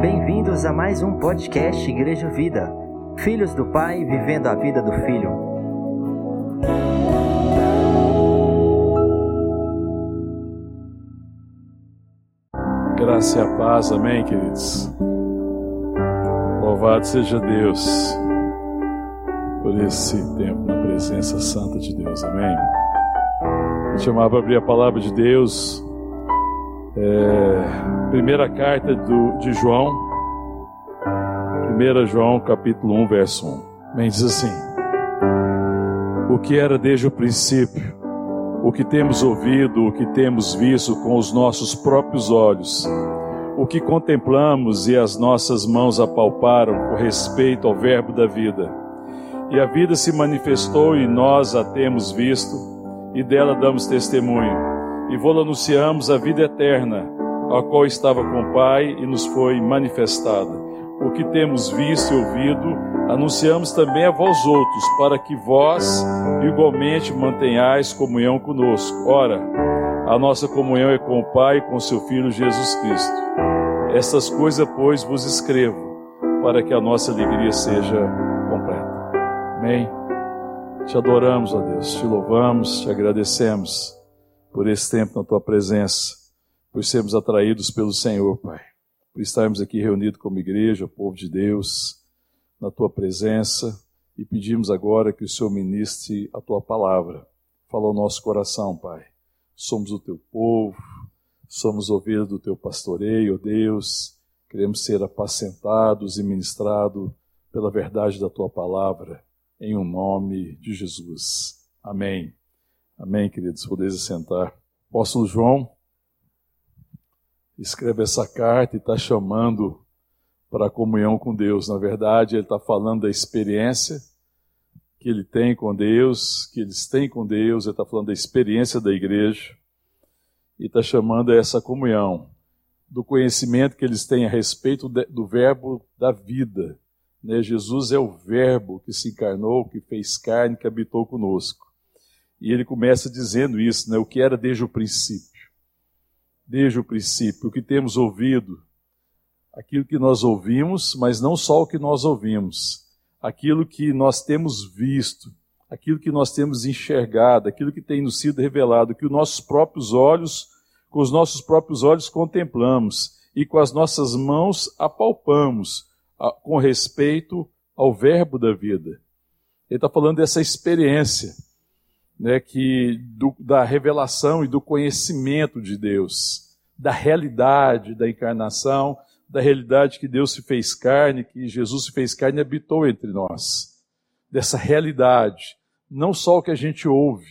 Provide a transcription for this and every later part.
Bem-vindos a mais um podcast Igreja Vida. Filhos do Pai vivendo a vida do Filho. Graça e a paz, amém, queridos. Louvado seja Deus por esse tempo na presença santa de Deus, amém. Vou chamar para abrir a palavra de Deus, é, primeira carta do, de João, 1 João capítulo 1, verso 1. Bem, diz assim: O que era desde o princípio, o que temos ouvido, o que temos visto com os nossos próprios olhos, o que contemplamos e as nossas mãos apalparam com respeito ao Verbo da vida. E a vida se manifestou e nós a temos visto, e dela damos testemunho. E vou anunciamos a vida eterna, a qual estava com o Pai e nos foi manifestada o que temos visto e ouvido, anunciamos também a vós outros, para que vós igualmente mantenhais comunhão conosco. Ora, a nossa comunhão é com o Pai e com seu Filho Jesus Cristo. Estas coisas, pois, vos escrevo, para que a nossa alegria seja completa. Amém. Te adoramos, ó Deus, te louvamos, te agradecemos por esse tempo na tua presença, por sermos atraídos pelo Senhor, Pai por estarmos aqui reunidos como igreja, povo de Deus, na tua presença e pedimos agora que o Senhor ministre a tua palavra. Fala ao nosso coração, Pai. Somos o teu povo, somos ovelhas do teu pastoreio, Deus. Queremos ser apacentados e ministrados pela verdade da tua palavra, em o um nome de Jesus. Amém. Amém, queridos. Podeis sentar. Apóstolo João, escreve essa carta e está chamando para a comunhão com Deus. Na verdade, ele está falando da experiência que ele tem com Deus, que eles têm com Deus, ele está falando da experiência da igreja e está chamando essa comunhão, do conhecimento que eles têm a respeito do verbo da vida. Né? Jesus é o verbo que se encarnou, que fez carne, que habitou conosco. E ele começa dizendo isso, né? o que era desde o princípio desde o princípio, o que temos ouvido, aquilo que nós ouvimos, mas não só o que nós ouvimos, aquilo que nós temos visto, aquilo que nós temos enxergado, aquilo que tem nos sido revelado, que os nossos próprios olhos, com os nossos próprios olhos contemplamos e com as nossas mãos apalpamos com respeito ao verbo da vida. Ele está falando dessa experiência né, que do, da revelação e do conhecimento de Deus, da realidade da encarnação, da realidade que Deus se fez carne, que Jesus se fez carne e habitou entre nós. Dessa realidade, não só o que a gente ouve,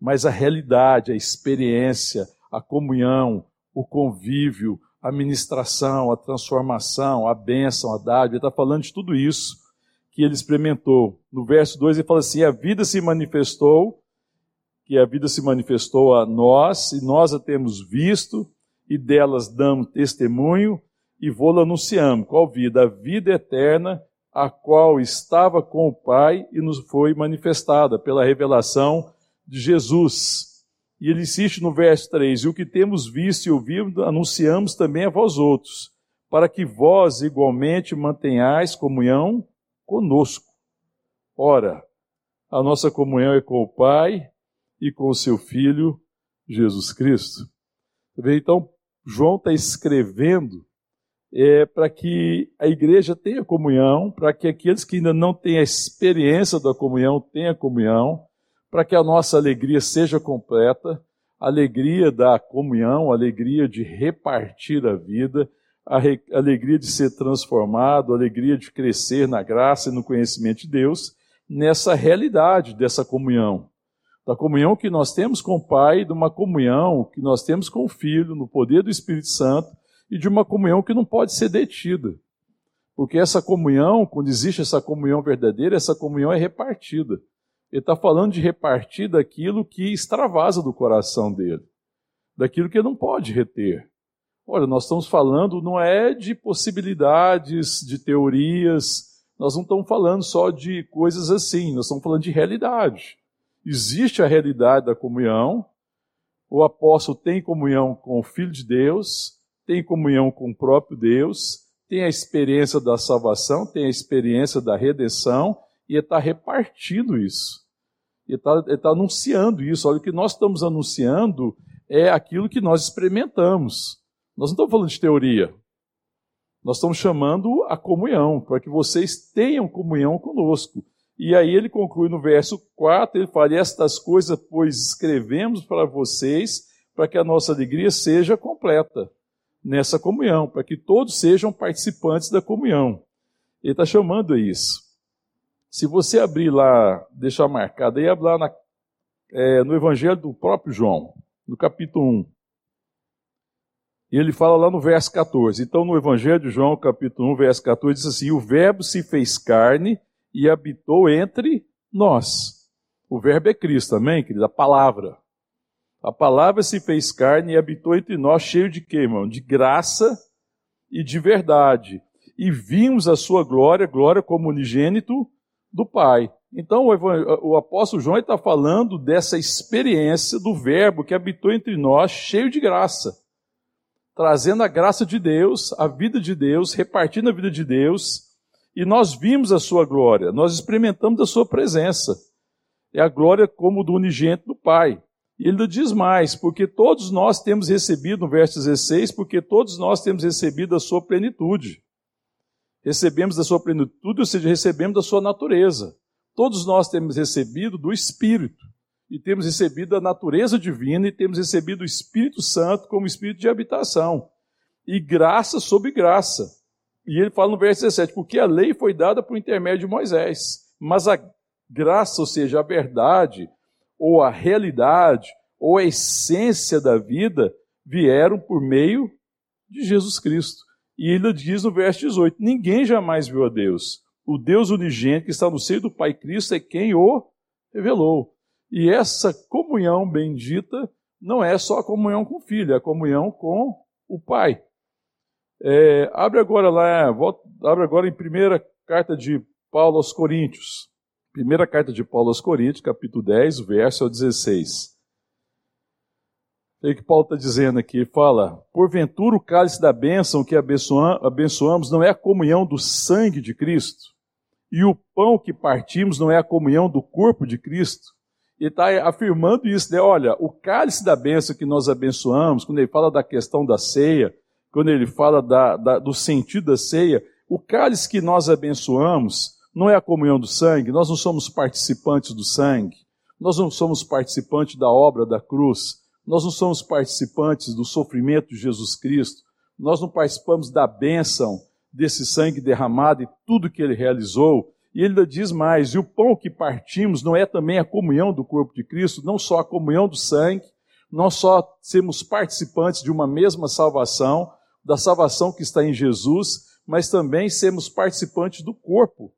mas a realidade, a experiência, a comunhão, o convívio, a ministração, a transformação, a bênção, a dádiva. Ele está falando de tudo isso que ele experimentou. No verso 2 ele fala assim: a vida se manifestou que a vida se manifestou a nós, e nós a temos visto, e delas damos testemunho, e vou-la anunciamos. Qual vida? A vida eterna, a qual estava com o Pai e nos foi manifestada pela revelação de Jesus. E ele insiste no verso 3: E o que temos visto e ouvido, anunciamos também a vós outros, para que vós igualmente mantenhais comunhão conosco. Ora, a nossa comunhão é com o Pai e com o seu Filho Jesus Cristo. Então, João está escrevendo é, para que a igreja tenha comunhão, para que aqueles que ainda não têm a experiência da comunhão tenham comunhão, para que a nossa alegria seja completa, alegria da comunhão, alegria de repartir a vida, a, re, alegria de ser transformado, a alegria de crescer na graça e no conhecimento de Deus, nessa realidade dessa comunhão da comunhão que nós temos com o Pai, de uma comunhão que nós temos com o Filho, no poder do Espírito Santo, e de uma comunhão que não pode ser detida. Porque essa comunhão, quando existe essa comunhão verdadeira, essa comunhão é repartida. Ele está falando de repartir daquilo que extravasa do coração dele, daquilo que ele não pode reter. Olha, nós estamos falando não é de possibilidades, de teorias, nós não estamos falando só de coisas assim, nós estamos falando de realidade. Existe a realidade da comunhão. O apóstolo tem comunhão com o Filho de Deus, tem comunhão com o próprio Deus, tem a experiência da salvação, tem a experiência da redenção, e está repartindo isso. Está tá anunciando isso. Olha, o que nós estamos anunciando é aquilo que nós experimentamos. Nós não estamos falando de teoria. Nós estamos chamando a comunhão, para que vocês tenham comunhão conosco. E aí ele conclui no verso 4, ele fala: Estas coisas, pois, escrevemos para vocês, para que a nossa alegria seja completa nessa comunhão, para que todos sejam participantes da comunhão. Ele está chamando isso. Se você abrir lá, deixar marcado aí, abrir lá na, é, no Evangelho do próprio João, no capítulo 1. E ele fala lá no verso 14. Então, no Evangelho de João, capítulo 1, verso 14, diz assim: O Verbo se fez carne e habitou entre nós. O Verbo é Cristo, amém, querida? A palavra. A palavra se fez carne e habitou entre nós, cheio de quê, irmão? De graça e de verdade. E vimos a sua glória, glória como unigênito do Pai. Então, o, apóstolo João está falando dessa experiência do Verbo que habitou entre nós, cheio de graça trazendo a graça de Deus, a vida de Deus, repartindo a vida de Deus, e nós vimos a sua glória, nós experimentamos a sua presença. É a glória como do unigênito do Pai. E ele diz mais, porque todos nós temos recebido, no verso 16, porque todos nós temos recebido a sua plenitude. Recebemos da sua plenitude, ou seja, recebemos da sua natureza. Todos nós temos recebido do Espírito e temos recebido a natureza divina e temos recebido o Espírito Santo como Espírito de habitação. E graça sobre graça. E ele fala no verso 17: porque a lei foi dada por intermédio de Moisés, mas a graça, ou seja, a verdade, ou a realidade, ou a essência da vida, vieram por meio de Jesus Cristo. E ele diz no verso 18: Ninguém jamais viu a Deus. O Deus unigênito que está no seio do Pai Cristo é quem o revelou. E essa comunhão bendita não é só a comunhão com o filho, é a comunhão com o pai. É, abre agora lá, volta, abre agora em primeira carta de Paulo aos Coríntios. Primeira carta de Paulo aos Coríntios, capítulo 10, verso 16. O que Paulo está dizendo aqui? Fala, porventura o cálice da bênção que abençoamos não é a comunhão do sangue de Cristo? E o pão que partimos não é a comunhão do corpo de Cristo? Ele está afirmando isso, né? Olha, o cálice da bênção que nós abençoamos, quando ele fala da questão da ceia, quando ele fala da, da, do sentido da ceia, o cálice que nós abençoamos não é a comunhão do sangue, nós não somos participantes do sangue, nós não somos participantes da obra da cruz, nós não somos participantes do sofrimento de Jesus Cristo, nós não participamos da bênção desse sangue derramado e tudo que ele realizou, e ele ainda diz mais: e o pão que partimos não é também a comunhão do corpo de Cristo, não só a comunhão do sangue, não só sermos participantes de uma mesma salvação, da salvação que está em Jesus, mas também sermos participantes do corpo.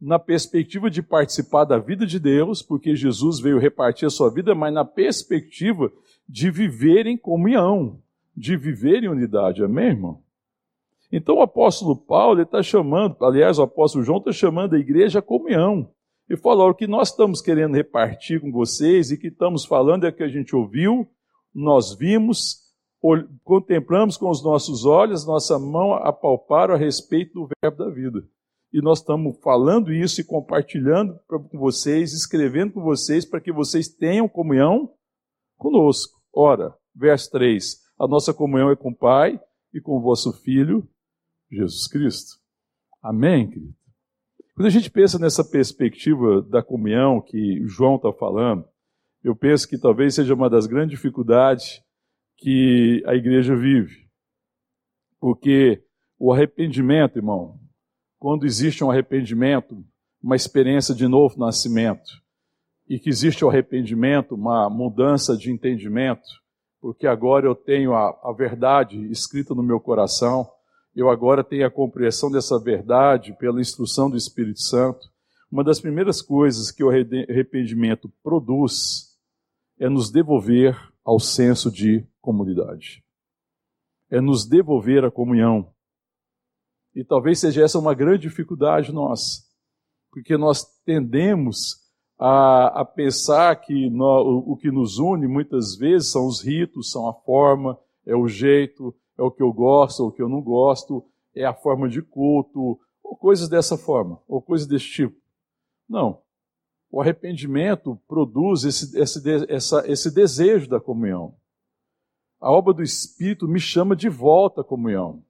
Na perspectiva de participar da vida de Deus, porque Jesus veio repartir a sua vida, mas na perspectiva de viver em comunhão, de viver em unidade. Amém, irmão? Então o apóstolo Paulo está chamando, aliás, o apóstolo João está chamando a igreja a comunhão. E falou: o que nós estamos querendo repartir com vocês e que estamos falando é que a gente ouviu, nós vimos, contemplamos com os nossos olhos, nossa mão apalparam a respeito do verbo da vida. E nós estamos falando isso e compartilhando com vocês, escrevendo com vocês, para que vocês tenham comunhão conosco. Ora, verso 3: a nossa comunhão é com o Pai e com o vosso Filho, Jesus Cristo. Amém, querido? Quando a gente pensa nessa perspectiva da comunhão que João está falando, eu penso que talvez seja uma das grandes dificuldades que a igreja vive. Porque o arrependimento, irmão, quando existe um arrependimento, uma experiência de novo nascimento, e que existe o arrependimento, uma mudança de entendimento, porque agora eu tenho a, a verdade escrita no meu coração, eu agora tenho a compreensão dessa verdade pela instrução do Espírito Santo. Uma das primeiras coisas que o arrependimento produz é nos devolver ao senso de comunidade. É nos devolver a comunhão. E talvez seja essa uma grande dificuldade nossa, porque nós tendemos a, a pensar que o, o que nos une muitas vezes são os ritos, são a forma, é o jeito, é o que eu gosto, ou o que eu não gosto, é a forma de culto, ou coisas dessa forma, ou coisas desse tipo. Não. O arrependimento produz esse, esse, essa, esse desejo da comunhão. A obra do Espírito me chama de volta à comunhão.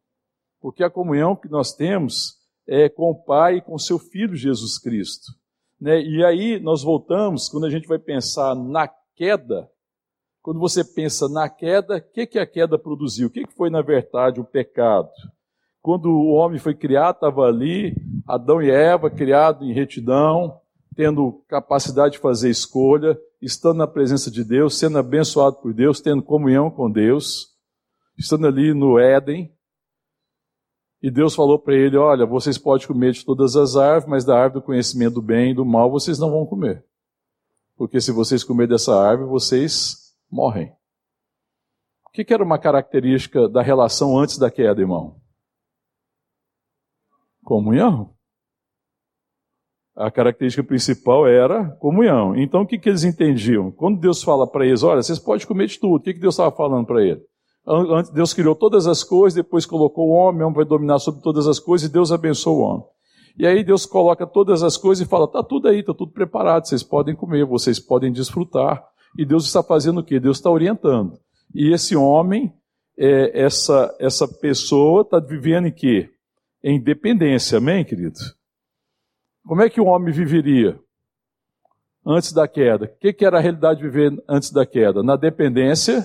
Porque a comunhão que nós temos é com o Pai e com seu Filho Jesus Cristo. Né? E aí nós voltamos, quando a gente vai pensar na queda, quando você pensa na queda, o que, que a queda produziu? O que, que foi, na verdade, o pecado? Quando o homem foi criado, estava ali, Adão e Eva, criados em retidão, tendo capacidade de fazer escolha, estando na presença de Deus, sendo abençoado por Deus, tendo comunhão com Deus, estando ali no Éden. E Deus falou para ele: Olha, vocês podem comer de todas as árvores, mas da árvore do conhecimento do bem e do mal vocês não vão comer. Porque se vocês comerem dessa árvore, vocês morrem. O que, que era uma característica da relação antes da queda, irmão? Comunhão. A característica principal era comunhão. Então o que, que eles entendiam? Quando Deus fala para eles, olha, vocês podem comer de tudo, o que, que Deus estava falando para eles? Antes, Deus criou todas as coisas, depois colocou o homem, o homem vai dominar sobre todas as coisas e Deus abençoa o homem. E aí Deus coloca todas as coisas e fala: está tudo aí, está tudo preparado, vocês podem comer, vocês podem desfrutar. E Deus está fazendo o quê? Deus está orientando. E esse homem, é, essa, essa pessoa está vivendo em quê? Em dependência, amém, querido? Como é que o homem viveria antes da queda? O que, que era a realidade de viver antes da queda? Na dependência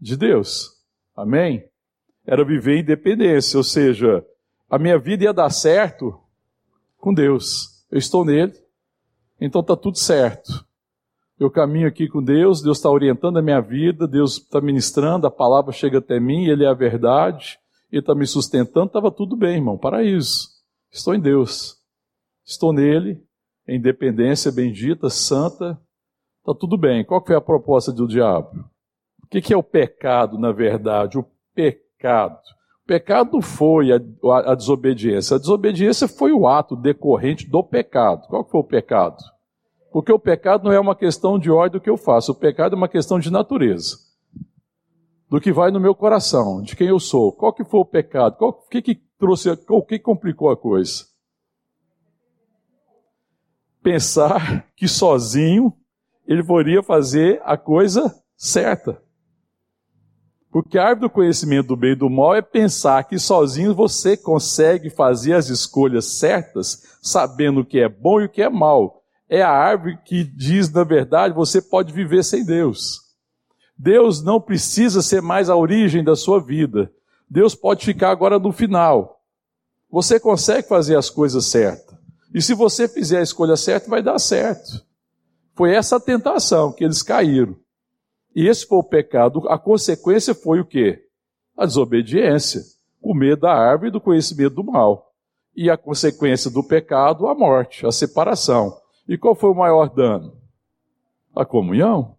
de Deus. Amém? Era viver em dependência, ou seja, a minha vida ia dar certo com Deus. Eu estou nele, então está tudo certo. Eu caminho aqui com Deus, Deus está orientando a minha vida, Deus está ministrando, a palavra chega até mim, Ele é a verdade, Ele está me sustentando, estava tudo bem, irmão, paraíso. Estou em Deus. Estou nele, em dependência bendita, santa, está tudo bem. Qual foi a proposta do diabo? O que é o pecado, na verdade? O pecado. O pecado foi a, a, desobediência. A desobediência foi o ato decorrente do pecado. Qual foi o pecado? Porque o pecado não é uma questão de do que eu faço, o pecado é uma questão de natureza. Do que vai no meu coração, de quem eu sou. Qual que foi o pecado? o que, que trouxe, o que complicou a coisa? Pensar que sozinho ele poderia fazer a coisa certa. Porque a árvore do conhecimento do bem e do mal é pensar que sozinho você consegue fazer as escolhas certas, sabendo o que é bom e o que é mal. É a árvore que diz, na verdade, você pode viver sem Deus. Deus não precisa ser mais a origem da sua vida. Deus pode ficar agora no final. Você consegue fazer as coisas certas. E se você fizer a escolha certa, vai dar certo. Foi essa a tentação que eles caíram. E esse foi o pecado. A consequência foi o quê? A desobediência. Comer da árvore do conhecimento do mal. E a consequência do pecado, a morte, a separação. E qual foi o maior dano? A comunhão.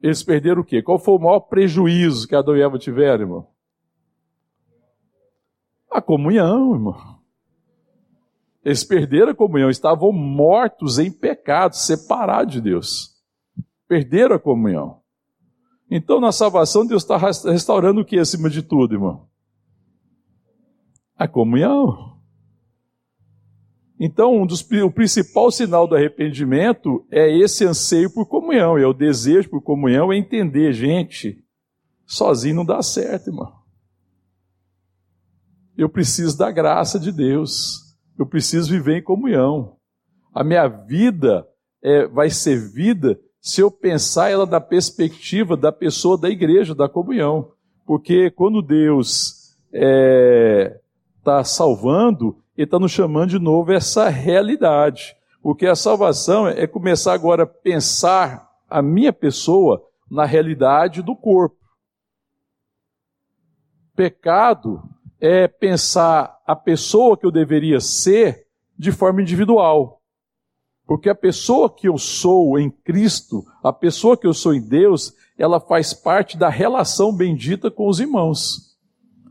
Eles perderam o quê? Qual foi o maior prejuízo que Adão e Eva tiveram, irmão? A comunhão, irmão. Eles perderam a comunhão, estavam mortos em pecado, separados de Deus. Perderam a comunhão. Então, na salvação, Deus está restaurando o que acima de tudo, irmão? A comunhão. Então, um dos, o principal sinal do arrependimento é esse anseio por comunhão, é o desejo por comunhão, é entender, gente, sozinho não dá certo, irmão. Eu preciso da graça de Deus. Eu preciso viver em comunhão. A minha vida é, vai ser vida se eu pensar ela da perspectiva da pessoa da igreja, da comunhão. Porque quando Deus está é, tá salvando, Ele está nos chamando de novo essa realidade. Porque a salvação é começar agora a pensar a minha pessoa na realidade do corpo. Pecado é pensar a pessoa que eu deveria ser de forma individual. Porque a pessoa que eu sou em Cristo, a pessoa que eu sou em Deus, ela faz parte da relação bendita com os irmãos.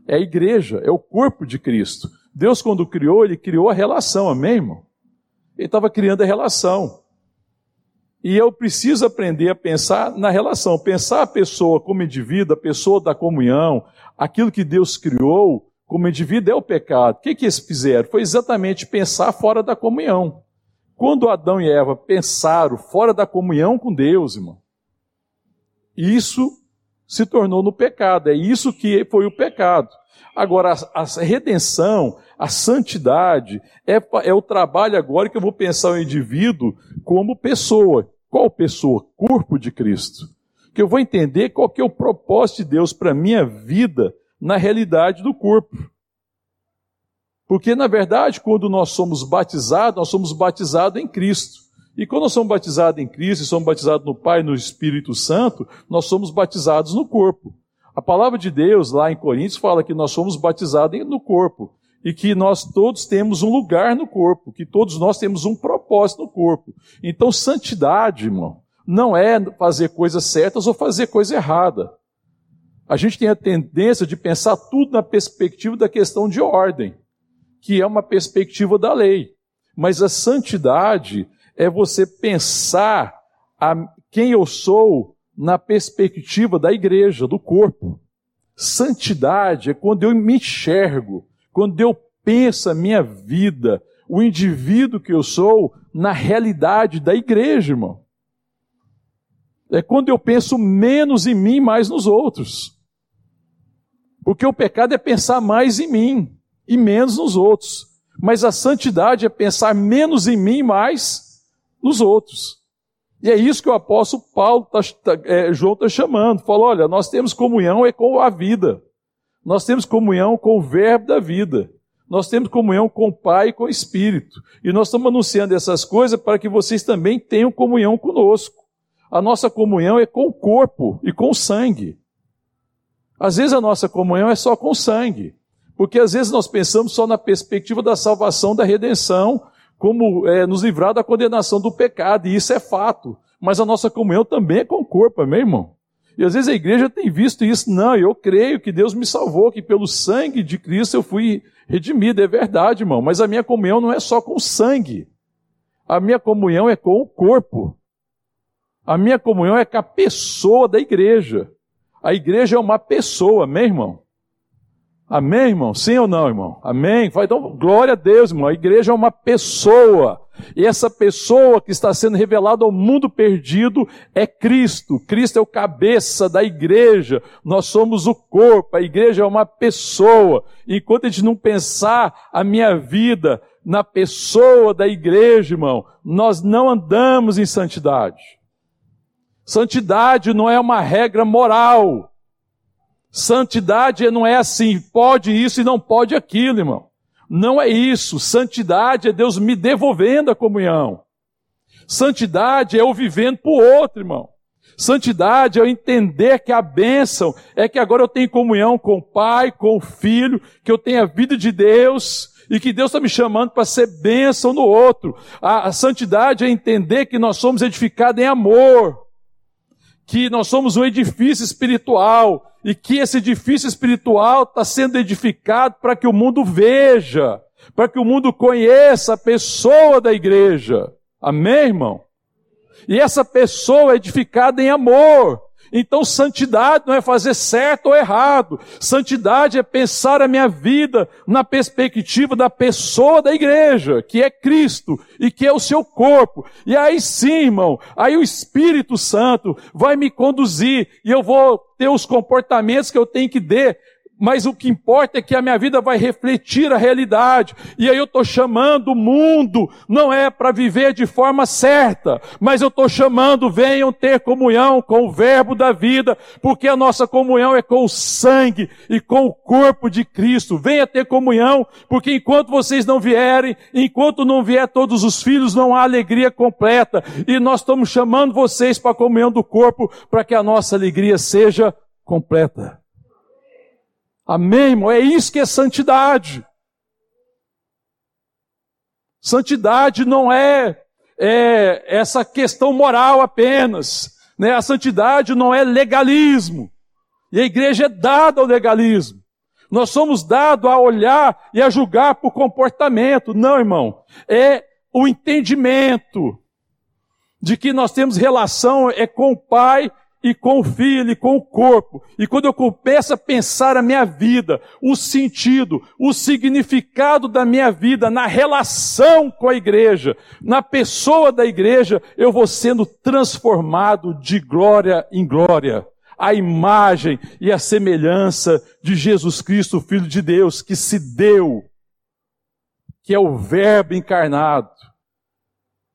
É a igreja, é o corpo de Cristo. Deus, quando criou, ele criou a relação, amém, irmão? Ele estava criando a relação. E eu preciso aprender a pensar na relação, pensar a pessoa como indivíduo, a pessoa da comunhão, aquilo que Deus criou como indivíduo é o pecado. O que, que eles fizeram? Foi exatamente pensar fora da comunhão. Quando Adão e Eva pensaram fora da comunhão com Deus, irmão, isso se tornou no pecado. É isso que foi o pecado. Agora, a, a redenção, a santidade, é, é o trabalho agora que eu vou pensar o indivíduo como pessoa. Qual pessoa? Corpo de Cristo. Que eu vou entender qual que é o propósito de Deus para a minha vida na realidade do corpo. Porque, na verdade, quando nós somos batizados, nós somos batizados em Cristo. E quando nós somos batizados em Cristo e somos batizados no Pai e no Espírito Santo, nós somos batizados no corpo. A palavra de Deus, lá em Coríntios, fala que nós somos batizados no corpo. E que nós todos temos um lugar no corpo, que todos nós temos um propósito no corpo. Então, santidade, irmão, não é fazer coisas certas ou fazer coisa errada. A gente tem a tendência de pensar tudo na perspectiva da questão de ordem que é uma perspectiva da lei. Mas a santidade é você pensar quem eu sou na perspectiva da igreja, do corpo. Santidade é quando eu me enxergo, quando eu penso a minha vida, o indivíduo que eu sou, na realidade da igreja, irmão. É quando eu penso menos em mim, mais nos outros. Porque o pecado é pensar mais em mim e menos nos outros. Mas a santidade é pensar menos em mim e mais nos outros. E é isso que o apóstolo Paulo, tá, tá, é, João está chamando. Falou: olha, nós temos comunhão é com a vida. Nós temos comunhão com o verbo da vida. Nós temos comunhão com o Pai e com o Espírito. E nós estamos anunciando essas coisas para que vocês também tenham comunhão conosco. A nossa comunhão é com o corpo e com o sangue. Às vezes a nossa comunhão é só com sangue. Porque às vezes nós pensamos só na perspectiva da salvação, da redenção, como é, nos livrar da condenação do pecado, e isso é fato. Mas a nossa comunhão também é com o corpo, amém, irmão? E às vezes a igreja tem visto isso. Não, eu creio que Deus me salvou, que pelo sangue de Cristo eu fui redimido. É verdade, irmão. Mas a minha comunhão não é só com o sangue. A minha comunhão é com o corpo. A minha comunhão é com a pessoa da igreja. A igreja é uma pessoa, amém, irmão? Amém, irmão? Sim ou não, irmão? Amém? Então, glória a Deus, irmão. A igreja é uma pessoa. E essa pessoa que está sendo revelada ao mundo perdido é Cristo. Cristo é o cabeça da igreja. Nós somos o corpo. A igreja é uma pessoa. Enquanto a gente não pensar a minha vida na pessoa da igreja, irmão, nós não andamos em santidade. Santidade não é uma regra moral. Santidade não é assim, pode isso e não pode aquilo, irmão. Não é isso. Santidade é Deus me devolvendo a comunhão. Santidade é eu vivendo para o outro, irmão. Santidade é eu entender que a bênção é que agora eu tenho comunhão com o Pai, com o Filho, que eu tenho a vida de Deus e que Deus está me chamando para ser bênção no outro. A, a santidade é entender que nós somos edificados em amor, que nós somos um edifício espiritual, e que esse edifício espiritual está sendo edificado para que o mundo veja, para que o mundo conheça a pessoa da igreja. Amém, irmão? E essa pessoa é edificada em amor. Então, santidade não é fazer certo ou errado. Santidade é pensar a minha vida na perspectiva da pessoa da igreja, que é Cristo e que é o seu corpo. E aí sim, irmão, aí o Espírito Santo vai me conduzir e eu vou ter os comportamentos que eu tenho que ter mas o que importa é que a minha vida vai refletir a realidade. E aí eu estou chamando o mundo, não é para viver de forma certa, mas eu estou chamando, venham ter comunhão com o verbo da vida, porque a nossa comunhão é com o sangue e com o corpo de Cristo. Venha ter comunhão, porque enquanto vocês não vierem, enquanto não vier todos os filhos, não há alegria completa. E nós estamos chamando vocês para a comunhão do corpo, para que a nossa alegria seja completa. Amém, irmão? É isso que é santidade. Santidade não é, é essa questão moral apenas. Né? A santidade não é legalismo. E a igreja é dada ao legalismo. Nós somos dados a olhar e a julgar por comportamento. Não, irmão. É o entendimento de que nós temos relação é com o Pai e com o filho e com o corpo. E quando eu começo a pensar a minha vida, o sentido, o significado da minha vida na relação com a igreja, na pessoa da igreja, eu vou sendo transformado de glória em glória. A imagem e a semelhança de Jesus Cristo, Filho de Deus, que se deu, que é o Verbo encarnado,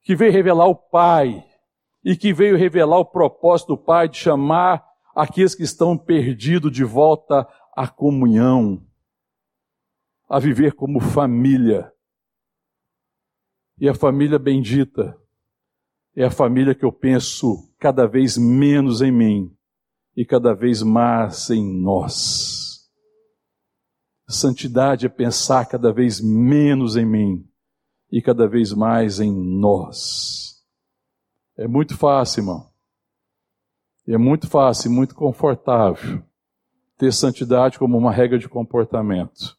que veio revelar o Pai, e que veio revelar o propósito do Pai de chamar aqueles que estão perdidos de volta à comunhão, a viver como família. E a família bendita é a família que eu penso cada vez menos em mim e cada vez mais em nós. Santidade é pensar cada vez menos em mim e cada vez mais em nós. É muito fácil, irmão. É muito fácil, muito confortável ter santidade como uma regra de comportamento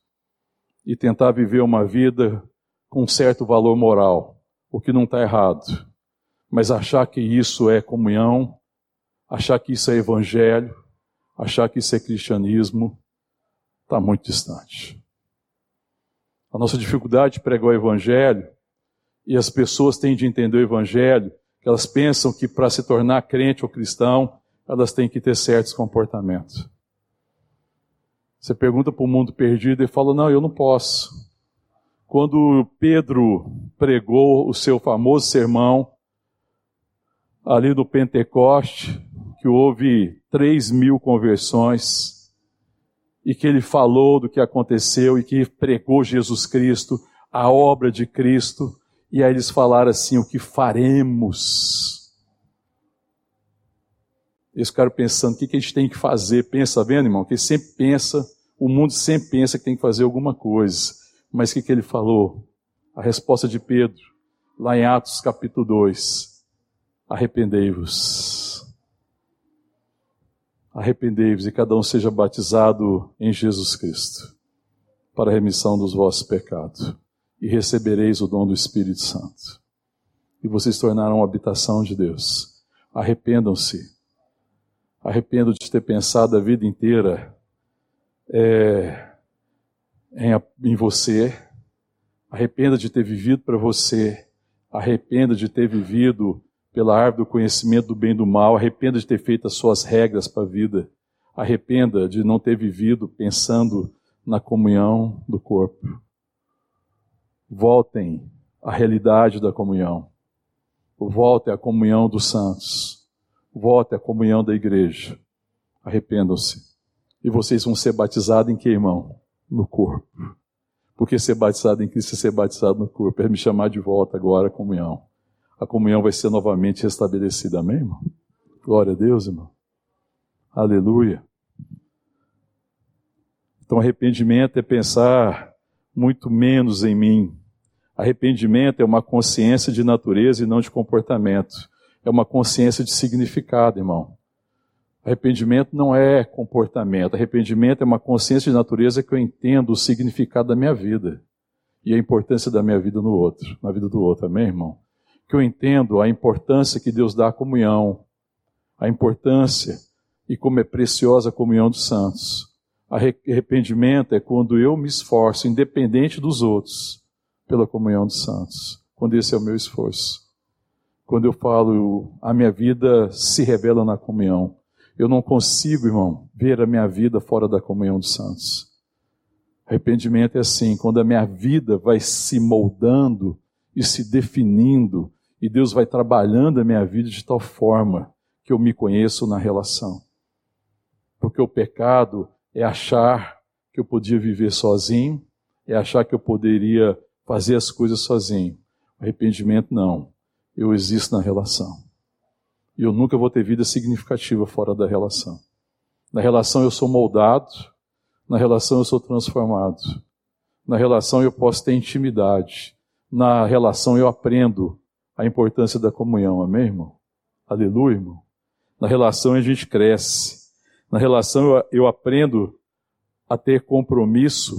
e tentar viver uma vida com um certo valor moral, o que não está errado. Mas achar que isso é comunhão, achar que isso é evangelho, achar que isso é cristianismo, está muito distante. A nossa dificuldade de pregar o evangelho e as pessoas têm de entender o evangelho elas pensam que para se tornar crente ou cristão, elas têm que ter certos comportamentos. Você pergunta para o mundo perdido e fala: Não, eu não posso. Quando Pedro pregou o seu famoso sermão, ali do Pentecoste, que houve 3 mil conversões, e que ele falou do que aconteceu e que pregou Jesus Cristo, a obra de Cristo, e aí eles falaram assim: o que faremos? Eles ficaram pensando: o que a gente tem que fazer? Pensa, vendo, irmão? Que sempre pensa, o mundo sempre pensa que tem que fazer alguma coisa. Mas o que, que ele falou? A resposta de Pedro, lá em Atos capítulo 2: arrependei-vos. Arrependei-vos e cada um seja batizado em Jesus Cristo para a remissão dos vossos pecados e recebereis o dom do Espírito Santo. E vocês tornaram a habitação de Deus. Arrependam-se. Arrependo de ter pensado a vida inteira é, em, em você. Arrependa de ter vivido para você. Arrependa de ter vivido pela árvore do conhecimento do bem e do mal. Arrependa de ter feito as suas regras para a vida. Arrependa de não ter vivido pensando na comunhão do corpo voltem à realidade da comunhão. Voltem à comunhão dos santos. Voltem à comunhão da igreja. Arrependam-se. E vocês vão ser batizados em que, irmão? No corpo. Porque ser batizado em Cristo é ser batizado no corpo. É me chamar de volta agora à comunhão. A comunhão vai ser novamente restabelecida. Amém, irmão? Glória a Deus, irmão. Aleluia. Então, arrependimento é pensar muito menos em mim. Arrependimento é uma consciência de natureza e não de comportamento. É uma consciência de significado, irmão. Arrependimento não é comportamento. Arrependimento é uma consciência de natureza que eu entendo o significado da minha vida e a importância da minha vida no outro, na vida do outro. Amém, irmão? Que eu entendo a importância que Deus dá à comunhão, a importância e como é preciosa a comunhão dos santos. Arrependimento é quando eu me esforço, independente dos outros, pela comunhão dos santos. Quando esse é o meu esforço. Quando eu falo, a minha vida se revela na comunhão. Eu não consigo, irmão, ver a minha vida fora da comunhão dos santos. Arrependimento é assim, quando a minha vida vai se moldando e se definindo, e Deus vai trabalhando a minha vida de tal forma que eu me conheço na relação. Porque o pecado é achar que eu podia viver sozinho, é achar que eu poderia fazer as coisas sozinho. Arrependimento não. Eu existo na relação. E eu nunca vou ter vida significativa fora da relação. Na relação eu sou moldado, na relação eu sou transformado. Na relação eu posso ter intimidade. Na relação eu aprendo a importância da comunhão, amém, irmão? Aleluia, irmão. Na relação a gente cresce. Na relação eu aprendo a ter compromisso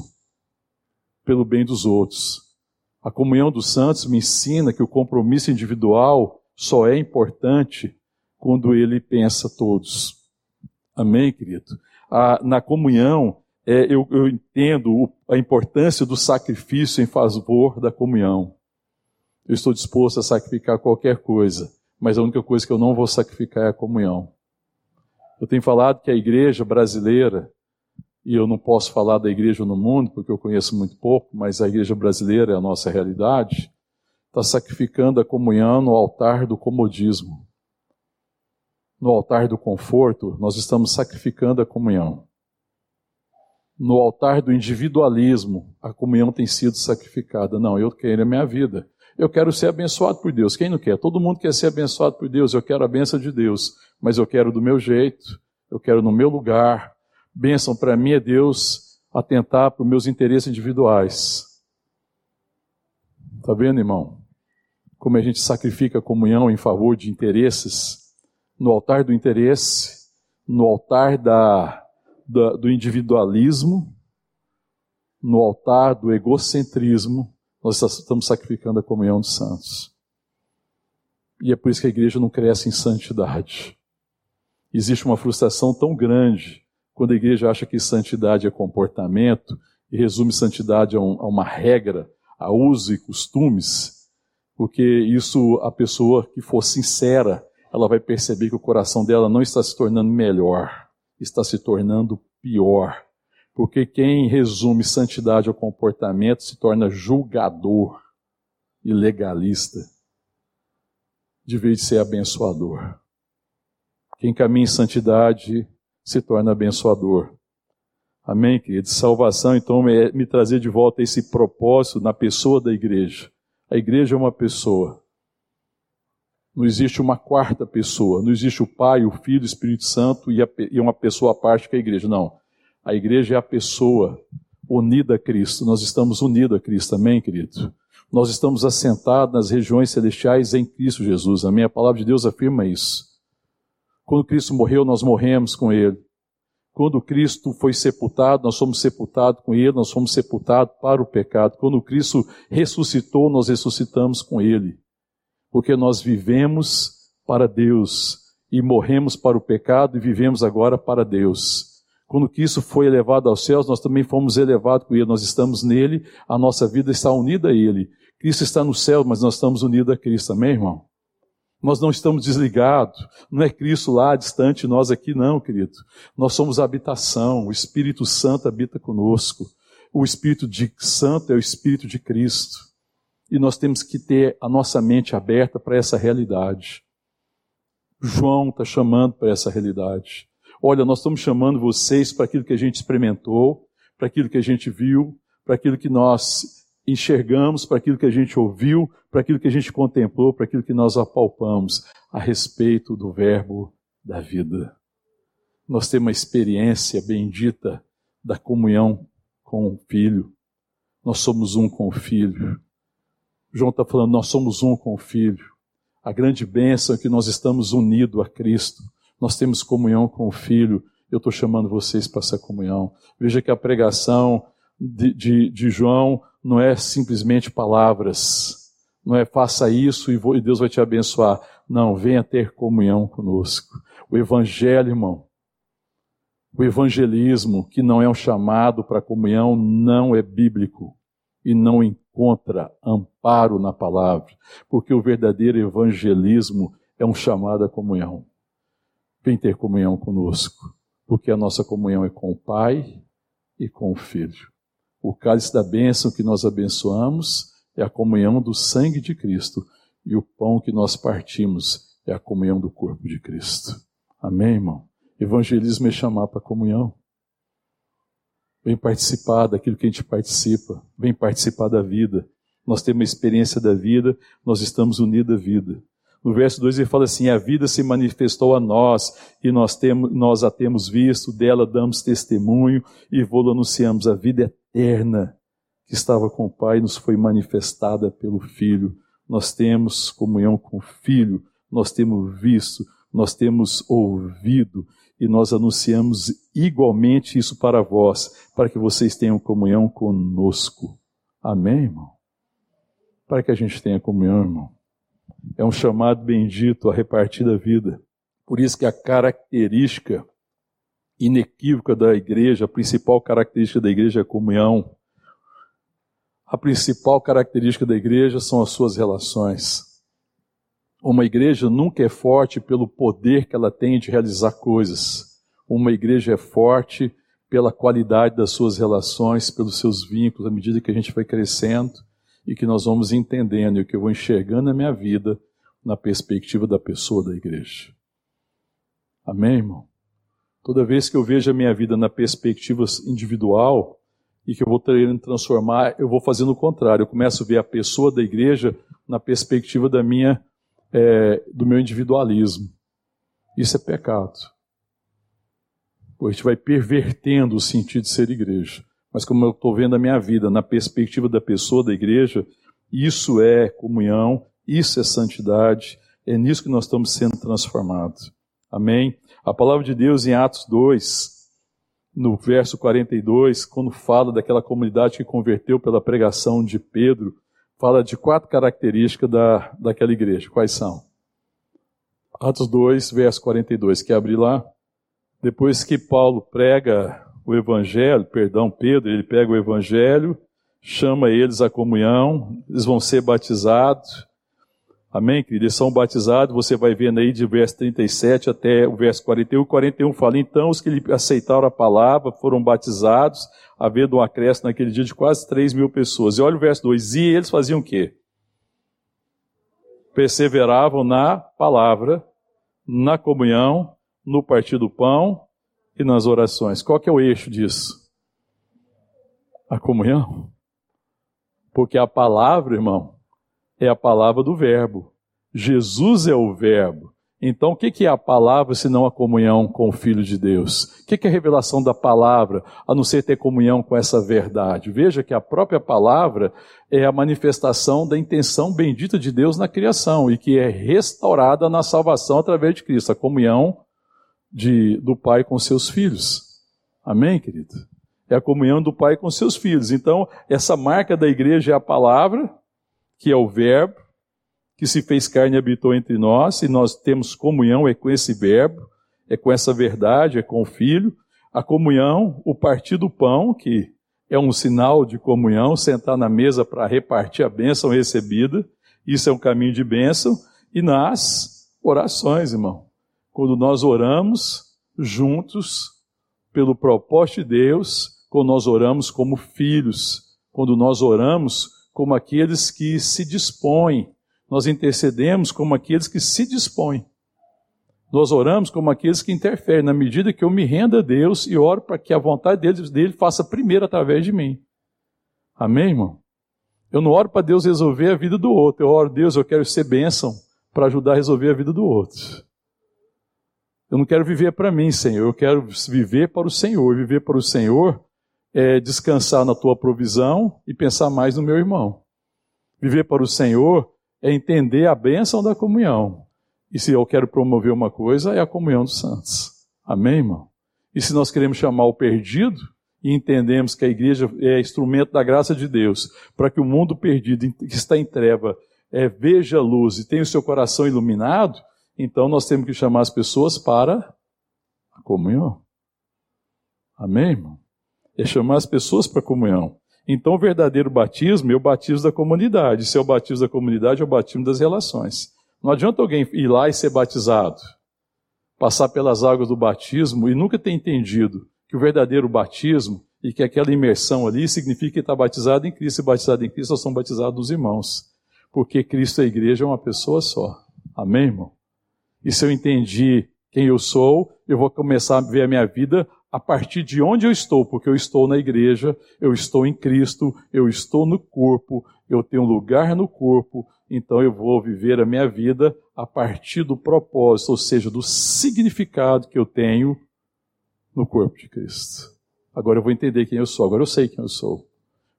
pelo bem dos outros. A comunhão dos santos me ensina que o compromisso individual só é importante quando ele pensa todos. Amém, querido? Na comunhão, é, eu, eu, entendo a importância do sacrifício em favor da comunhão. Eu estou disposto a sacrificar qualquer coisa, mas a única coisa que eu não vou sacrificar é a comunhão. Eu tenho falado que a igreja brasileira, e eu não posso falar da igreja no mundo, porque eu conheço muito pouco, mas a igreja brasileira é a nossa realidade, está sacrificando a comunhão no altar do comodismo no altar do conforto, nós estamos sacrificando a comunhão. No altar do individualismo, a comunhão tem sido sacrificada. Não, eu quero a minha vida. Eu quero ser abençoado por Deus. Quem não quer? Todo mundo quer ser abençoado por Deus. Eu quero a benção de Deus, mas eu quero do meu jeito, eu quero no meu lugar. Bênção para mim é Deus atentar para os meus interesses individuais. Está vendo, irmão? Como a gente sacrifica a comunhão em favor de interesses no altar do interesse, no altar da, da, do individualismo, no altar do egocentrismo, nós estamos sacrificando a comunhão dos santos. E é por isso que a igreja não cresce em santidade. Existe uma frustração tão grande quando a igreja acha que santidade é comportamento e resume santidade a, um, a uma regra, a uso e costumes, porque isso a pessoa que for sincera ela vai perceber que o coração dela não está se tornando melhor, está se tornando pior. Porque quem resume santidade ao comportamento se torna julgador e legalista, de vez de ser abençoador. Quem caminha em santidade se torna abençoador. Amém, querido? Salvação, então, é me trazer de volta esse propósito na pessoa da igreja. A igreja é uma pessoa. Não existe uma quarta pessoa. Não existe o Pai, o Filho, o Espírito Santo e, e uma pessoa à parte que é a igreja. Não. A igreja é a pessoa unida a Cristo. Nós estamos unidos a Cristo. Amém, querido? Nós estamos assentados nas regiões celestiais em Cristo Jesus. Amém? A palavra de Deus afirma isso. Quando Cristo morreu, nós morremos com Ele. Quando Cristo foi sepultado, nós somos sepultados com Ele, nós fomos sepultados para o pecado. Quando Cristo ressuscitou, nós ressuscitamos com Ele porque nós vivemos para Deus e morremos para o pecado e vivemos agora para Deus. Quando Cristo foi elevado aos céus, nós também fomos elevados com Ele, nós estamos nele, a nossa vida está unida a Ele. Cristo está no céu, mas nós estamos unidos a Cristo, amém, irmão? Nós não estamos desligados, não é Cristo lá distante, nós aqui não, querido. Nós somos habitação, o Espírito Santo habita conosco. O Espírito de Santo é o Espírito de Cristo. E nós temos que ter a nossa mente aberta para essa realidade. João está chamando para essa realidade. Olha, nós estamos chamando vocês para aquilo que a gente experimentou, para aquilo que a gente viu, para aquilo que nós enxergamos, para aquilo que a gente ouviu, para aquilo que a gente contemplou, para aquilo que nós apalpamos a respeito do Verbo da vida. Nós temos uma experiência bendita da comunhão com o Filho. Nós somos um com o Filho. João está falando, nós somos um com o Filho. A grande bênção é que nós estamos unidos a Cristo. Nós temos comunhão com o Filho. Eu estou chamando vocês para essa comunhão. Veja que a pregação de, de, de João não é simplesmente palavras. Não é faça isso e, vou, e Deus vai te abençoar. Não, venha ter comunhão conosco. O Evangelho, irmão, o evangelismo, que não é um chamado para comunhão, não é bíblico e não encontra amparo na palavra, porque o verdadeiro evangelismo é um chamado à comunhão. Vem ter comunhão conosco, porque a nossa comunhão é com o Pai e com o Filho. O cálice da bênção que nós abençoamos é a comunhão do sangue de Cristo, e o pão que nós partimos é a comunhão do corpo de Cristo. Amém, irmão? Evangelismo é chamar para comunhão. Vem participar daquilo que a gente participa. Vem participar da vida. Nós temos uma experiência da vida, nós estamos unidos à vida. No verso 2 ele fala assim: A vida se manifestou a nós e nós, temos, nós a temos visto, dela damos testemunho e vou anunciamos. A vida eterna que estava com o Pai nos foi manifestada pelo Filho. Nós temos comunhão com o Filho, nós temos visto, nós temos ouvido e nós anunciamos igualmente isso para vós, para que vocês tenham comunhão conosco. Amém, irmão? Para que a gente tenha comunhão, irmão. É um chamado bendito a repartir da vida. Por isso que a característica inequívoca da igreja, a principal característica da igreja é a comunhão. A principal característica da igreja são as suas relações. Uma igreja nunca é forte pelo poder que ela tem de realizar coisas. Uma igreja é forte pela qualidade das suas relações, pelos seus vínculos, à medida que a gente vai crescendo e que nós vamos entendendo e que eu vou enxergando na minha vida na perspectiva da pessoa da igreja. Amém, irmão? Toda vez que eu vejo a minha vida na perspectiva individual e que eu vou querendo transformar, eu vou fazendo o contrário. Eu começo a ver a pessoa da igreja na perspectiva da minha, é, do meu individualismo. Isso é pecado. A gente vai pervertendo o sentido de ser igreja. Mas como eu estou vendo a minha vida na perspectiva da pessoa da igreja, isso é comunhão, isso é santidade, é nisso que nós estamos sendo transformados. Amém? A palavra de Deus em Atos 2, no verso 42, quando fala daquela comunidade que converteu pela pregação de Pedro, fala de quatro características da, daquela igreja. Quais são? Atos 2, verso 42. Quer abrir lá? Depois que Paulo prega o evangelho, perdão, Pedro, ele pega o evangelho, chama eles à comunhão, eles vão ser batizados, Amém, querido? Eles são batizados, você vai vendo aí de verso 37 até o verso 41. 41 fala, então os que lhe aceitaram a palavra foram batizados, havendo um acréscimo naquele dia de quase 3 mil pessoas. E olha o verso 2, e eles faziam o quê? Perseveravam na palavra, na comunhão, no partir do pão e nas orações. Qual que é o eixo disso? A comunhão. Porque a palavra, irmão, é a palavra do Verbo. Jesus é o Verbo. Então, o que é a palavra se não a comunhão com o Filho de Deus? O que é a revelação da palavra, a não ser ter comunhão com essa verdade? Veja que a própria palavra é a manifestação da intenção bendita de Deus na criação e que é restaurada na salvação através de Cristo, a comunhão de, do Pai com seus filhos. Amém, querido? É a comunhão do Pai com seus filhos. Então, essa marca da igreja é a palavra, que é o Verbo, que se fez carne e habitou entre nós, e nós temos comunhão é com esse Verbo, é com essa verdade, é com o Filho. A comunhão, o partir do pão, que é um sinal de comunhão, sentar na mesa para repartir a bênção recebida, isso é um caminho de bênção, e nas orações, irmão. Quando nós oramos juntos, pelo propósito de Deus, quando nós oramos como filhos, quando nós oramos como aqueles que se dispõem. Nós intercedemos como aqueles que se dispõem. Nós oramos como aqueles que interferem, na medida que eu me rendo a Deus e oro para que a vontade dele, dele faça primeiro através de mim. Amém, irmão? Eu não oro para Deus resolver a vida do outro. Eu oro, Deus, eu quero ser bênção para ajudar a resolver a vida do outro. Eu não quero viver para mim, Senhor. Eu quero viver para o Senhor. Viver para o Senhor é descansar na tua provisão e pensar mais no meu irmão. Viver para o Senhor é entender a bênção da comunhão. E se eu quero promover uma coisa, é a comunhão dos santos. Amém, irmão? E se nós queremos chamar o perdido e entendemos que a igreja é instrumento da graça de Deus para que o mundo perdido que está em treva é, veja a luz e tenha o seu coração iluminado, então nós temos que chamar as pessoas para a comunhão. Amém, irmão? é chamar as pessoas para a comunhão. Então, o verdadeiro batismo é o batismo da comunidade. Se é o batismo da comunidade, é o batismo das relações. Não adianta alguém ir lá e ser batizado, passar pelas águas do batismo e nunca ter entendido que o verdadeiro batismo e que aquela imersão ali significa que está batizado em Cristo e batizado em Cristo, nós somos batizados os irmãos. Porque Cristo e a igreja é uma pessoa só. Amém, irmão? E se eu entendi quem eu sou, eu vou começar a ver a minha vida a partir de onde eu estou, porque eu estou na igreja, eu estou em Cristo, eu estou no corpo, eu tenho lugar no corpo, então eu vou viver a minha vida a partir do propósito, ou seja, do significado que eu tenho no corpo de Cristo. Agora eu vou entender quem eu sou, agora eu sei quem eu sou.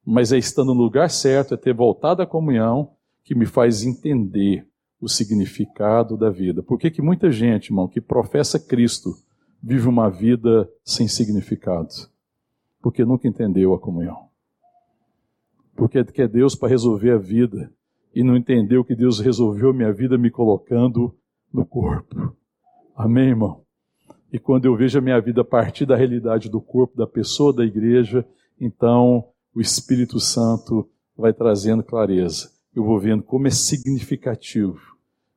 Mas é estando no lugar certo, é ter voltado à comunhão, que me faz entender o significado da vida. Por que, que muita gente, irmão, que professa Cristo, vive uma vida sem significado, porque nunca entendeu a comunhão. Porque quer Deus para resolver a vida e não entendeu que Deus resolveu minha vida me colocando no corpo. Amém, irmão? E quando eu vejo a minha vida a partir da realidade do corpo, da pessoa da igreja, então o Espírito Santo vai trazendo clareza. Eu vou vendo como é significativo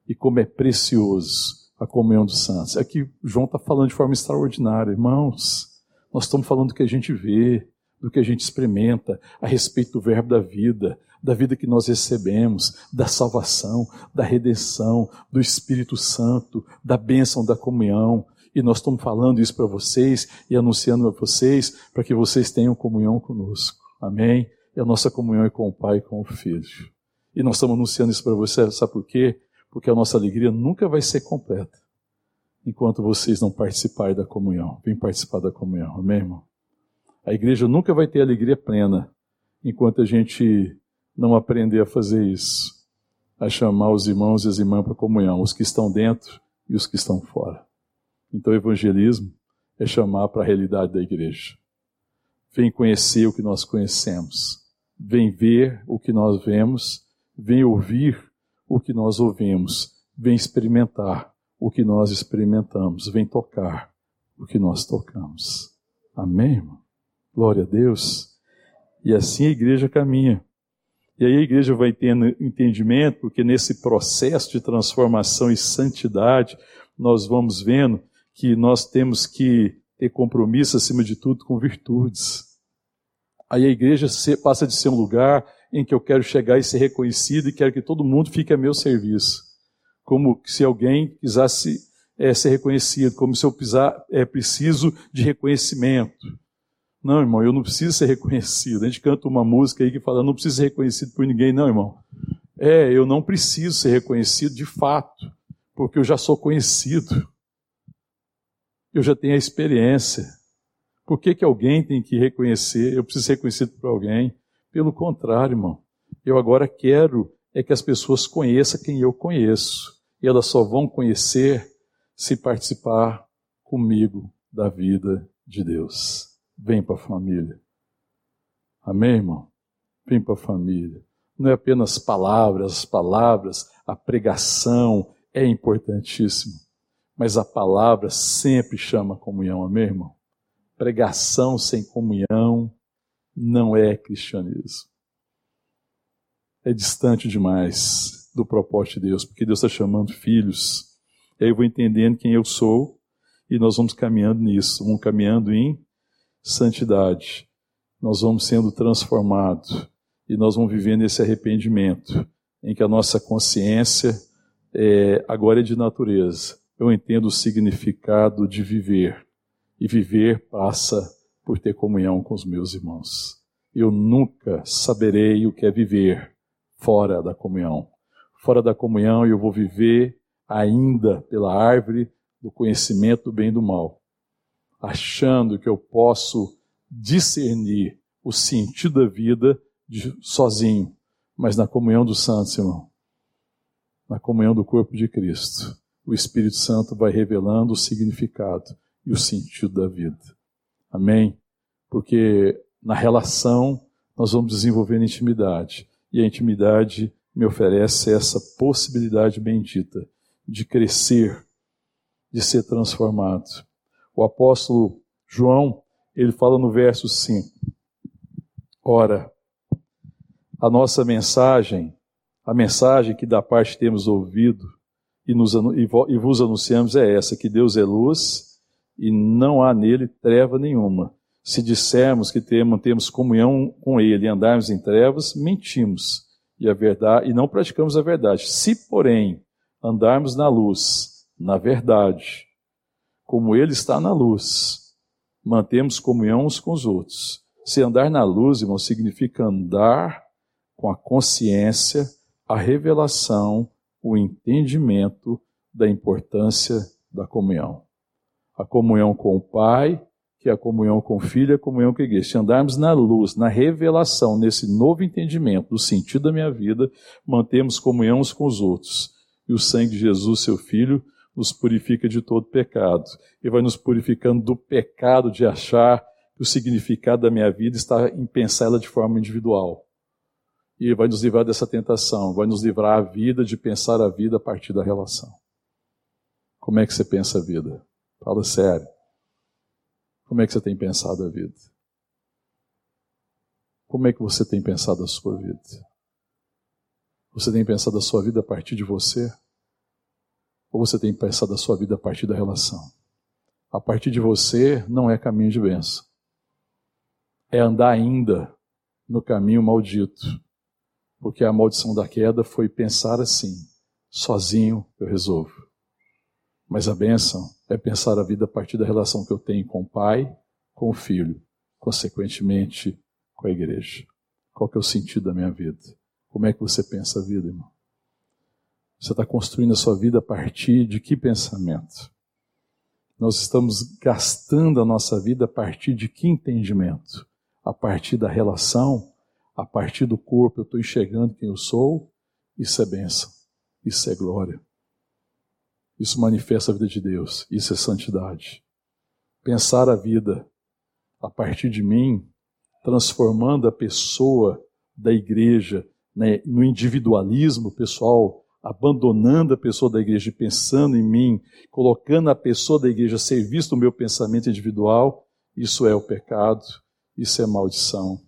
e como é precioso a comunhão dos santos. Aqui João está falando de forma extraordinária, irmãos. Nós estamos falando do que a gente vê, do que a gente experimenta a respeito do verbo da vida, da vida que nós recebemos, da salvação, da redenção, do Espírito Santo, da bênção da comunhão. E nós estamos falando isso para vocês e anunciando para vocês, para que vocês tenham comunhão conosco. Amém? E a nossa comunhão é com o Pai e com o Filho. E nós estamos anunciando isso para vocês, sabe por quê? Porque a nossa alegria nunca vai ser completa enquanto vocês não participarem da comunhão. Vem participar da comunhão, amém, irmão? A igreja nunca vai ter alegria plena enquanto a gente não aprender a fazer isso, a chamar os irmãos e as irmãs para a comunhão, os que estão dentro e os que estão fora. Então, o evangelismo é chamar para a realidade da igreja. Vem conhecer o que nós conhecemos, vem ver o que nós vemos, vem ouvir o que nós ouvimos, vem experimentar o que nós experimentamos, vem tocar o que nós tocamos. Amém, irmão? Glória a Deus. E assim a igreja caminha. E aí a igreja vai tendo entendimento, porque nesse processo de transformação e santidade, nós vamos vendo que nós temos que ter compromisso, acima de tudo, com virtudes. Aí a igreja passa de ser um lugar em que eu quero chegar e ser reconhecido e quero que todo mundo fique a meu serviço. Como se alguém quisesse é, ser reconhecido, como se eu pisar, é preciso de reconhecimento. Não, irmão, eu não preciso ser reconhecido. A gente canta uma música aí que fala, não preciso ser reconhecido por ninguém, não, irmão. É, eu não preciso ser reconhecido de fato, porque eu já sou conhecido. Eu já tenho a experiência. Por que, que alguém tem que reconhecer? Eu preciso ser reconhecido por alguém. Pelo contrário, irmão. Eu agora quero é que as pessoas conheçam quem eu conheço. E elas só vão conhecer se participar comigo da vida de Deus. Vem para a família. Amém, irmão? Vem para a família. Não é apenas palavras, as palavras, a pregação é importantíssimo. Mas a palavra sempre chama comunhão, amém, irmão? Pregação sem comunhão não é cristianismo. É distante demais do propósito de Deus, porque Deus está chamando filhos. E aí eu vou entendendo quem eu sou e nós vamos caminhando nisso, vamos caminhando em santidade. Nós vamos sendo transformados e nós vamos vivendo esse arrependimento, em que a nossa consciência é, agora é de natureza. Eu entendo o significado de viver. E viver passa por ter comunhão com os meus irmãos. Eu nunca saberei o que é viver fora da comunhão. Fora da comunhão eu vou viver ainda pela árvore do conhecimento do bem e do mal achando que eu posso discernir o sentido da vida de, sozinho, mas na comunhão dos santos, irmão, na comunhão do corpo de Cristo, o Espírito Santo vai revelando o significado e o sentido da vida. Amém? Porque na relação nós vamos desenvolvendo intimidade, e a intimidade me oferece essa possibilidade bendita de crescer, de ser transformado o apóstolo João, ele fala no verso 5. Ora, a nossa mensagem, a mensagem que da parte temos ouvido e, nos, e vos anunciamos é essa, que Deus é luz e não há nele treva nenhuma. Se dissermos que temos, temos comunhão com ele e andarmos em trevas, mentimos e a verdade e não praticamos a verdade. Se, porém, andarmos na luz, na verdade, como Ele está na luz, mantemos comunhão uns com os outros. Se andar na luz, irmão, significa andar com a consciência, a revelação, o entendimento da importância da comunhão. A comunhão com o Pai, que é a comunhão com o Filho, e a comunhão com a igreja. Se andarmos na luz, na revelação, nesse novo entendimento do sentido da minha vida, mantemos comunhão uns com os outros. E o sangue de Jesus, seu Filho, nos purifica de todo pecado. E vai nos purificando do pecado de achar que o significado da minha vida está em pensar ela de forma individual. e vai nos livrar dessa tentação, vai nos livrar a vida de pensar a vida a partir da relação. Como é que você pensa a vida? Fala sério. Como é que você tem pensado a vida? Como é que você tem pensado a sua vida? Você tem pensado a sua vida a partir de você? Ou você tem pensado a sua vida a partir da relação? A partir de você não é caminho de bênção. É andar ainda no caminho maldito porque a maldição da queda foi pensar assim: sozinho eu resolvo. Mas a bênção é pensar a vida a partir da relação que eu tenho com o pai, com o filho, consequentemente com a igreja. Qual que é o sentido da minha vida? Como é que você pensa a vida, irmão? Você está construindo a sua vida a partir de que pensamento? Nós estamos gastando a nossa vida a partir de que entendimento? A partir da relação a partir do corpo eu estou enxergando quem eu sou, isso é bênção, isso é glória. Isso manifesta a vida de Deus, isso é santidade. Pensar a vida a partir de mim, transformando a pessoa da igreja né, no individualismo pessoal, abandonando a pessoa da igreja e pensando em mim, colocando a pessoa da igreja a serviço do meu pensamento individual, isso é o pecado, isso é maldição.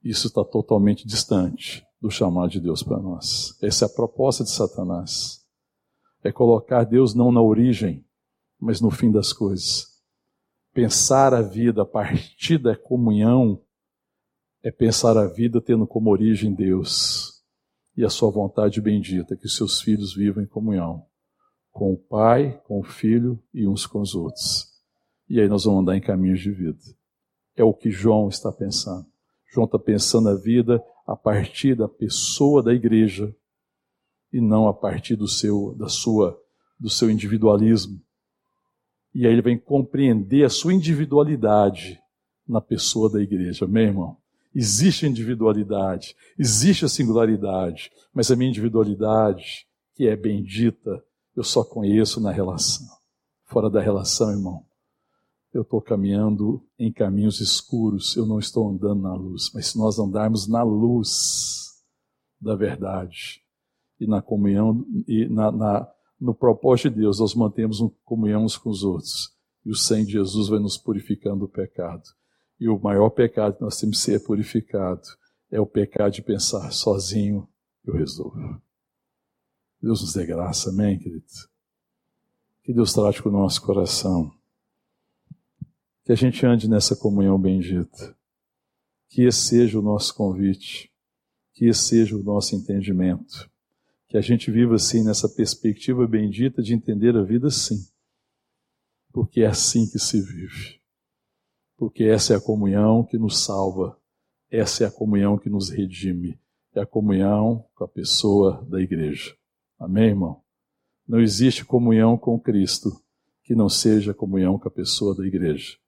Isso está totalmente distante do chamado de Deus para nós. Essa é a proposta de Satanás. É colocar Deus não na origem, mas no fim das coisas. Pensar a vida a partir da comunhão é pensar a vida tendo como origem Deus e a sua vontade bendita, que seus filhos vivam em comunhão com o Pai, com o Filho e uns com os outros. E aí nós vamos andar em caminhos de vida. É o que João está pensando. João está pensando a vida a partir da pessoa da igreja e não a partir do seu, da sua, do seu individualismo. E aí ele vem compreender a sua individualidade na pessoa da igreja, meu irmão. Existe individualidade, existe a singularidade, mas a minha individualidade, que é bendita, eu só conheço na relação. Fora da relação, irmão, eu estou caminhando em caminhos escuros, eu não estou andando na luz. Mas se nós andarmos na luz da verdade e na comunhão e na, na, no propósito de Deus, nós mantemos comunhão uns com os outros. E o sangue de Jesus vai nos purificando do pecado. E o maior pecado que nós temos que ser purificado é o pecado de pensar sozinho eu resolvo. Deus nos dê graça, amém, querido? Que Deus trate com o nosso coração que a gente ande nessa comunhão bendita. Que esse seja o nosso convite, que esse seja o nosso entendimento. Que a gente viva assim nessa perspectiva bendita de entender a vida sim. Porque é assim que se vive. Porque essa é a comunhão que nos salva, essa é a comunhão que nos redime, é a comunhão com a pessoa da igreja. Amém, irmão? Não existe comunhão com Cristo que não seja comunhão com a pessoa da igreja.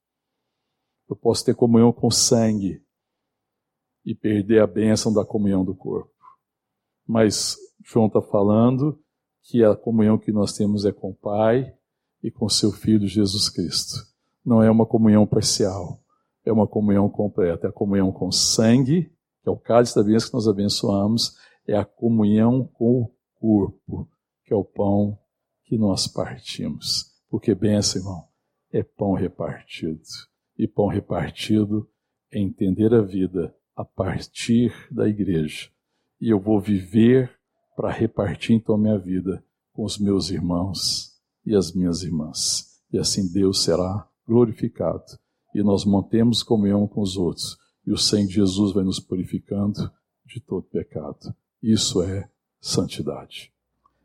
Eu posso ter comunhão com sangue e perder a bênção da comunhão do corpo. Mas João está falando que a comunhão que nós temos é com o Pai e com seu Filho Jesus Cristo. Não é uma comunhão parcial, é uma comunhão completa. É a comunhão com sangue, que é o cálice da bênção que nós abençoamos, é a comunhão com o corpo, que é o pão que nós partimos. Porque bênção, irmão, é pão repartido e pão repartido é entender a vida a partir da igreja. E eu vou viver para repartir então a minha vida com os meus irmãos e as minhas irmãs. E assim Deus será glorificado. E nós mantemos comunhão com os outros. E o sangue de Jesus vai nos purificando de todo pecado. Isso é santidade.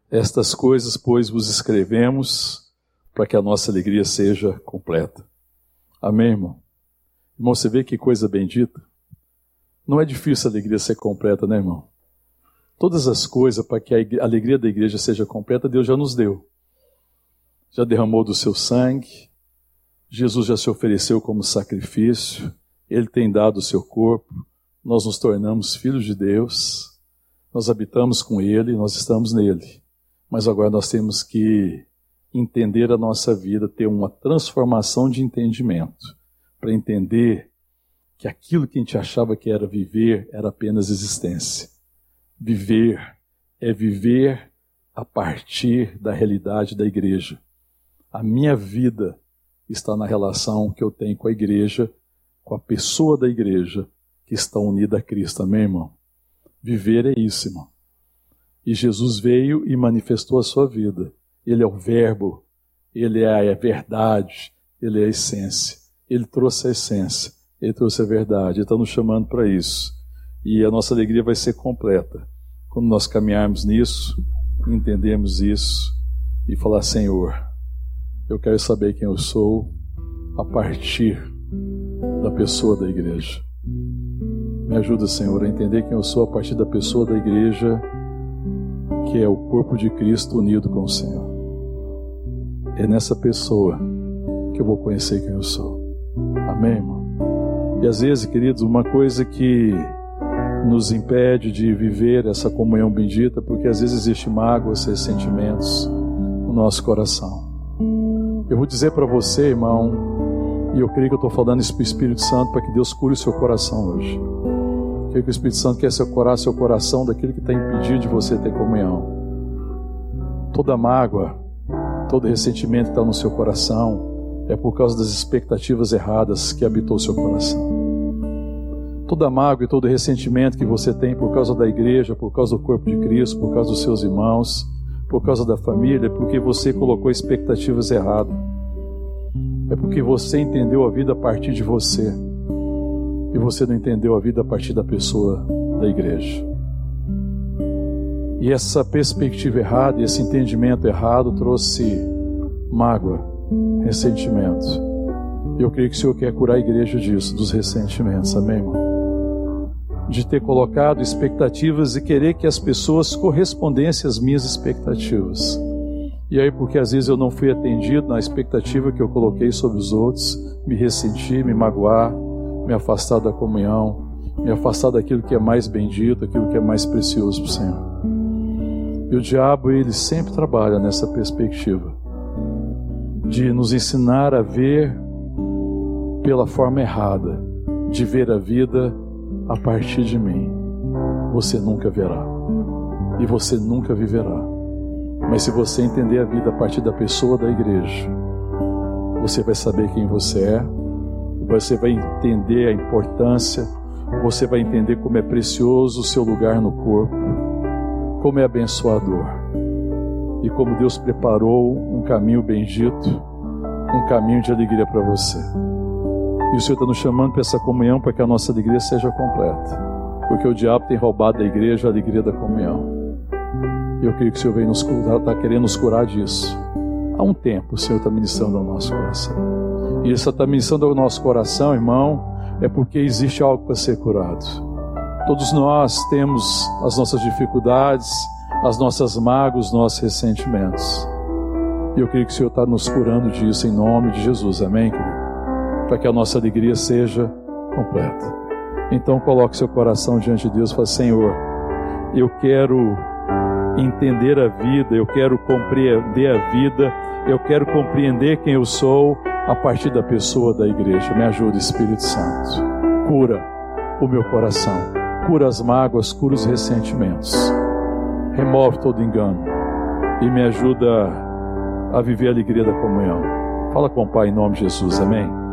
Estas coisas, pois, vos escrevemos para que a nossa alegria seja completa. Amém, irmão? Irmão, você vê que coisa bendita? Não é difícil a alegria ser completa, né, irmão? Todas as coisas para que a alegria da igreja seja completa, Deus já nos deu. Já derramou do seu sangue, Jesus já se ofereceu como sacrifício, Ele tem dado o seu corpo, nós nos tornamos filhos de Deus, nós habitamos com Ele, nós estamos nele. Mas agora nós temos que entender a nossa vida, ter uma transformação de entendimento, para entender que aquilo que a gente achava que era viver era apenas existência. Viver é viver a partir da realidade da igreja. A minha vida está na relação que eu tenho com a igreja, com a pessoa da igreja que está unida a Cristo. Amém, irmão? Viver é isso, irmão. E Jesus veio e manifestou a sua vida. Ele é o Verbo, ele é a verdade, ele é a essência. Ele trouxe a essência, ele trouxe a verdade, ele está nos chamando para isso. E a nossa alegria vai ser completa quando nós caminharmos nisso, entendermos isso e falar: Senhor, eu quero saber quem eu sou a partir da pessoa da igreja. Me ajuda, Senhor, a entender quem eu sou a partir da pessoa da igreja, que é o corpo de Cristo unido com o Senhor. É nessa pessoa que eu vou conhecer quem eu sou. Amém, irmão? E às vezes, queridos, uma coisa que nos impede de viver essa comunhão bendita, porque às vezes existe mágoas, ressentimentos no nosso coração. Eu vou dizer para você, irmão, e eu creio que eu estou falando isso para o Espírito Santo para que Deus cure o seu coração hoje. Eu creio que o Espírito Santo quer curar seu coração daquilo que está impedindo de você ter comunhão. Toda mágoa, todo ressentimento que está no seu coração é por causa das expectativas erradas que habitou seu coração. Toda mágoa e todo ressentimento que você tem por causa da igreja, por causa do corpo de Cristo, por causa dos seus irmãos, por causa da família, é porque você colocou expectativas erradas. É porque você entendeu a vida a partir de você. E você não entendeu a vida a partir da pessoa da igreja. E essa perspectiva errada, esse entendimento errado trouxe mágoa, ressentimento. Eu creio que o Senhor quer curar a igreja disso, dos ressentimentos. Amém, irmão? De ter colocado expectativas e querer que as pessoas correspondessem às minhas expectativas. E aí, porque às vezes eu não fui atendido na expectativa que eu coloquei sobre os outros, me ressenti, me magoar, me afastar da comunhão, me afastar daquilo que é mais bendito, aquilo que é mais precioso para o Senhor. E o diabo, ele sempre trabalha nessa perspectiva de nos ensinar a ver pela forma errada, de ver a vida a partir de mim. Você nunca verá e você nunca viverá. Mas se você entender a vida a partir da pessoa da igreja, você vai saber quem você é, você vai entender a importância, você vai entender como é precioso o seu lugar no corpo como é abençoador e como Deus preparou um caminho bendito, um caminho de alegria para você. E o Senhor está nos chamando para essa comunhão para que a nossa alegria seja completa, porque o diabo tem roubado da igreja a alegria da comunhão. E eu creio que o Senhor vem nos curar, está querendo nos curar disso. Há um tempo o Senhor está ministrando ao nosso coração. E Ele está ministrando ao nosso coração, irmão, é porque existe algo para ser curado. Todos nós temos as nossas dificuldades, as nossas mágoas, os nossos ressentimentos. E eu creio que o Senhor está nos curando disso em nome de Jesus, amém, querido? Para que a nossa alegria seja completa. Então coloque seu coração diante de Deus e fale, Senhor, eu quero entender a vida, eu quero compreender a vida, eu quero compreender quem eu sou a partir da pessoa da igreja. Me ajuda, Espírito Santo. Cura o meu coração cura as mágoas, cura os ressentimentos, remove todo engano e me ajuda a viver a alegria da comunhão. Fala com o Pai em nome de Jesus, amém?